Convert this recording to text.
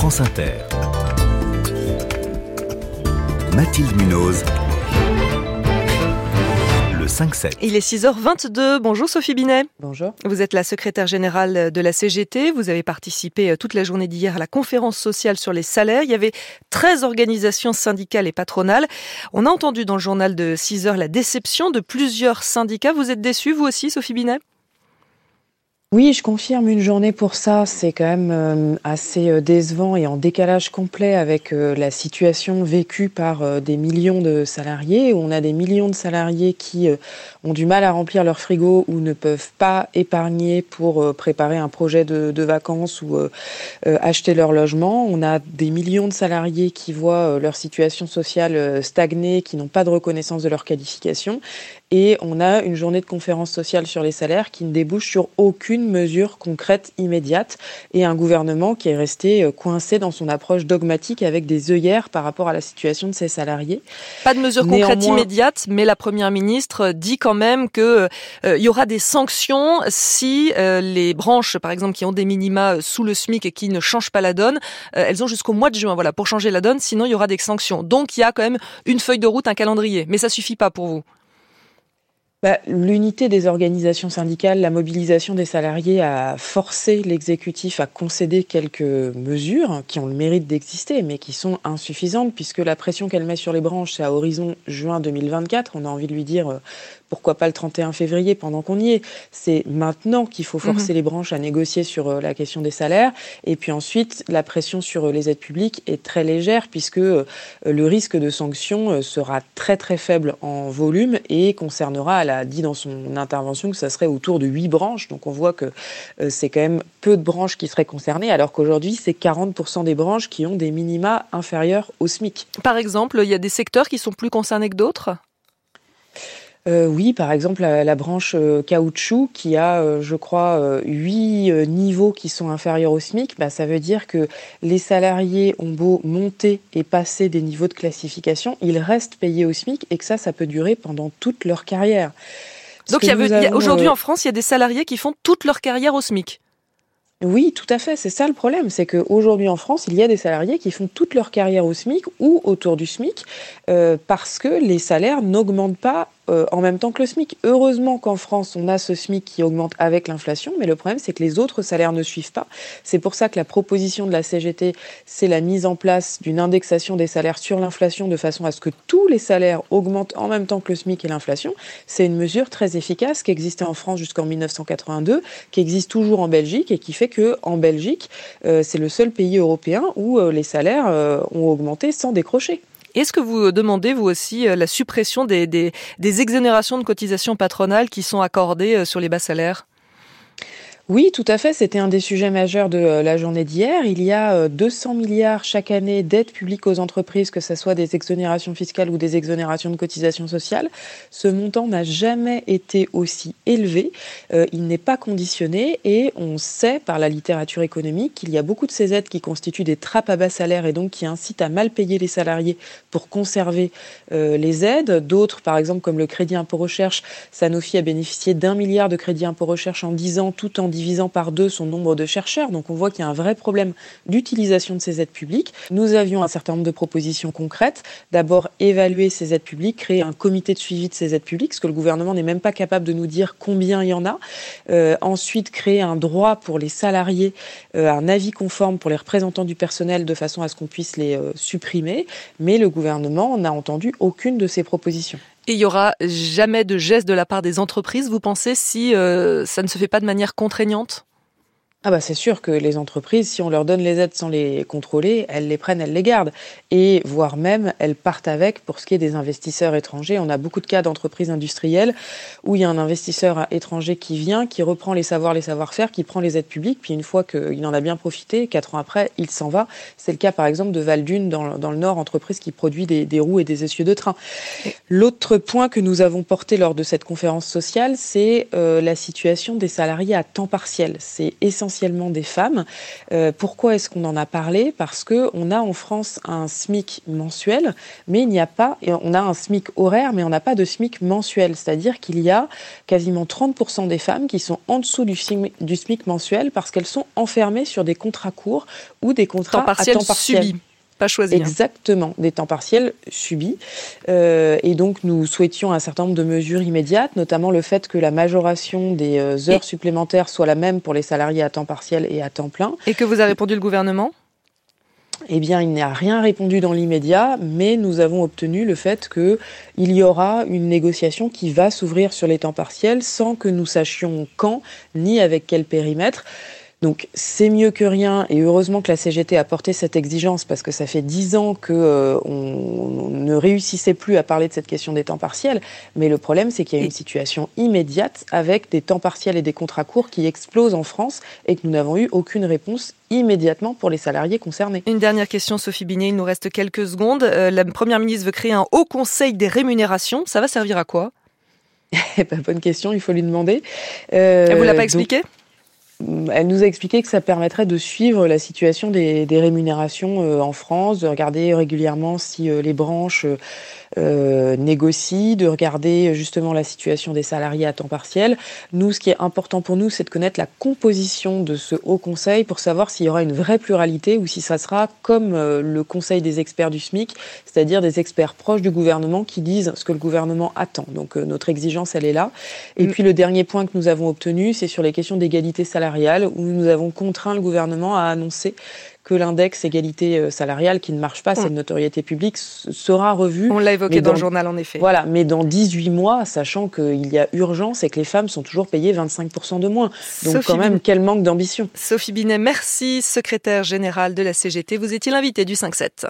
France Inter. Mathilde Munoz. Le 5-7. Il est 6h22. Bonjour Sophie Binet. Bonjour. Vous êtes la secrétaire générale de la CGT. Vous avez participé euh, toute la journée d'hier à la conférence sociale sur les salaires. Il y avait 13 organisations syndicales et patronales. On a entendu dans le journal de 6 h la déception de plusieurs syndicats. Vous êtes déçue, vous aussi, Sophie Binet? Oui, je confirme une journée pour ça. C'est quand même euh, assez euh, décevant et en décalage complet avec euh, la situation vécue par des millions de salariés. On a des millions de salariés qui ont du mal à remplir leur frigo ou ne peuvent pas épargner pour préparer un projet de, de vacances ou acheter leur logement. On a des millions de salariés qui voient leur situation sociale stagner, qui n'ont pas de reconnaissance de leur qualification. Et on a une journée de conférence sociale sur les salaires qui ne débouche sur aucune mesure concrète immédiate et un gouvernement qui est resté euh, coincé dans son approche dogmatique avec des œillères par rapport à la situation de ses salariés. Pas de mesure concrète immédiate, mais la première ministre dit quand même que euh, il y aura des sanctions si euh, les branches, par exemple, qui ont des minima sous le SMIC et qui ne changent pas la donne, elles ont jusqu'au mois de juin, voilà, pour changer la donne. Sinon, il y aura des sanctions. Donc, il y a quand même une feuille de route, un calendrier, mais ça suffit pas pour vous. Bah, l'unité des organisations syndicales, la mobilisation des salariés a forcé l'exécutif à concéder quelques mesures qui ont le mérite d'exister, mais qui sont insuffisantes, puisque la pression qu'elle met sur les branches, c'est à horizon juin 2024. On a envie de lui dire, euh, pourquoi pas le 31 février pendant qu'on y est C'est maintenant qu'il faut forcer mhm. les branches à négocier sur euh, la question des salaires. Et puis ensuite, la pression sur euh, les aides publiques est très légère, puisque le risque de sanction sera très très faible en volume et concernera a dit dans son intervention que ça serait autour de 8 branches. Donc on voit que euh, c'est quand même peu de branches qui seraient concernées, alors qu'aujourd'hui, c'est 40% des branches qui ont des minima inférieurs au SMIC. Par exemple, il y a des secteurs qui sont plus concernés que d'autres? Euh, oui, par exemple, la, branche euh, caoutchouc qui a, euh, je crois, huit niveaux qui sont inférieurs au SMIC, bah, ça veut dire que les salariés ont beau monter et passer des niveaux de classification, ils restent payés au SMIC et que ça, ça peut durer pendant toute leur carrière. Donc, aujourd'hui en France, il y a des salariés qui font toute leur carrière au SMIC. Oui, tout à fait. C'est ça le problème. C'est qu'aujourd'hui en France, il y a des salariés qui font toute leur carrière au SMIC ou autour du SMIC parce que les salaires n'augmentent pas euh, en même temps que le SMIC. Heureusement qu'en France, on a ce SMIC qui augmente avec l'inflation, mais le problème, c'est que les autres salaires ne suivent pas. C'est pour ça que la proposition de la CGT, c'est la mise en place d'une indexation des salaires sur l'inflation de façon à ce que tous les salaires augmentent en même temps que le SMIC et l'inflation. C'est une mesure très efficace qui existait en France jusqu'en 1982, qui existe toujours en Belgique et qui fait que en Belgique, euh, c'est le seul pays européen où euh, les salaires ont augmenté sans décrocher. Est-ce que vous demandez, vous aussi, euh, la suppression des, des, des exonérations de cotisations patronales qui sont accordées euh, sur les bas salaires? Oui, tout à fait. C'était un des sujets majeurs de euh, la journée d'hier. Il y a 200 euh, milliards chaque année d'aides publiques aux entreprises, que ce soit des exonérations fiscales ou des exonérations de cotisations sociales. Ce montant n'a jamais été aussi élevé. Euh, il n'est pas conditionné et on sait par la littérature économique qu'il y a beaucoup de ces aides qui constituent des trappes à bas salaire et donc qui incitent à mal payer les salariés pour conserver les aides. D'autres, par exemple, comme le crédit impôt recherche, Sanofi a bénéficié d'un milliard de crédit impôt recherche en 10 ans tout en divisant par deux son nombre de chercheurs. Donc on voit qu'il y a un vrai problème d'utilisation de ces aides publiques. Nous avions un certain nombre de propositions concrètes. D'abord, évaluer ces aides publiques, créer un comité de suivi de ces aides publiques, parce que le gouvernement n'est même pas capable de nous dire combien il y en a. Euh, ensuite, créer un droit pour les salariés, euh, un avis conforme pour les représentants du personnel de façon à ce qu'on puisse les euh, supprimer. Mais le gouvernement n'a entendu aucune de ces propositions. Et il y aura jamais de geste de la part des entreprises, vous pensez, si euh, ça ne se fait pas de manière contraignante? Ah bah c'est sûr que les entreprises, si on leur donne les aides sans les contrôler, elles les prennent, elles les gardent. Et voire même, elles partent avec pour ce qui est des investisseurs étrangers. On a beaucoup de cas d'entreprises industrielles où il y a un investisseur étranger qui vient, qui reprend les savoirs, les savoir-faire, qui prend les aides publiques, puis une fois qu'il en a bien profité, quatre ans après, il s'en va. C'est le cas par exemple de Valdune dans, dans le Nord, entreprise qui produit des, des roues et des essieux de train. L'autre point que nous avons porté lors de cette conférence sociale, c'est euh, la situation des salariés à temps partiel. C'est essentiel essentiellement des femmes. Euh, pourquoi est-ce qu'on en a parlé? Parce que on a en France un SMIC mensuel, mais il n'y a pas, on a un SMIC horaire, mais on n'a pas de SMIC mensuel. C'est-à-dire qu'il y a quasiment 30% des femmes qui sont en dessous du SMIC, du SMIC mensuel parce qu'elles sont enfermées sur des contrats courts ou des contrats à temps partiel. Subi pas choisi. Exactement, des temps partiels subis. Euh, et donc, nous souhaitions un certain nombre de mesures immédiates, notamment le fait que la majoration des euh, heures supplémentaires soit la même pour les salariés à temps partiel et à temps plein. Et que vous a répondu le gouvernement? Eh bien, il n'a rien répondu dans l'immédiat, mais nous avons obtenu le fait qu'il y aura une négociation qui va s'ouvrir sur les temps partiels sans que nous sachions quand ni avec quel périmètre. Donc c'est mieux que rien et heureusement que la CGT a porté cette exigence parce que ça fait dix ans qu'on euh, ne réussissait plus à parler de cette question des temps partiels. Mais le problème c'est qu'il y a une situation immédiate avec des temps partiels et des contrats courts qui explosent en France et que nous n'avons eu aucune réponse immédiatement pour les salariés concernés. Une dernière question, Sophie Binet, il nous reste quelques secondes. Euh, la Première ministre veut créer un haut conseil des rémunérations. Ça va servir à quoi? Eh ben, Bonne question, il faut lui demander. Euh, Elle vous l'a pas expliqué? Elle nous a expliqué que ça permettrait de suivre la situation des, rémunérations euh, en France, de regarder régulièrement si euh, les branches euh, négocient, de regarder justement la situation des salariés à temps partiel. Nous, ce qui est important pour nous, c'est de connaître la composition de ce haut conseil pour savoir s'il y aura une vraie pluralité ou si ça sera comme le conseil des experts du SMIC, c'est-à-dire des experts proches du gouvernement qui disent ce que le gouvernement attend. Donc notre exigence, elle est là. Et mm. puis le dernier point que nous avons obtenu, c'est sur les questions d'égalité salariale où nous avons contraint le gouvernement à annoncer que l'index égalité euh, salariale, qui ne marche pas, c'est une notoriété publique, sera revu. On l'a évoqué dans, le journal, en effet. Voilà, mais dans 18 mois, sachant qu'il y a urgence et que les femmes sont toujours payées 25% de moins. Donc quand même, quel manque d'ambition. Sophie Binet, merci, secrétaire générale de la CGT. Vous étiez l'invité du 5-7.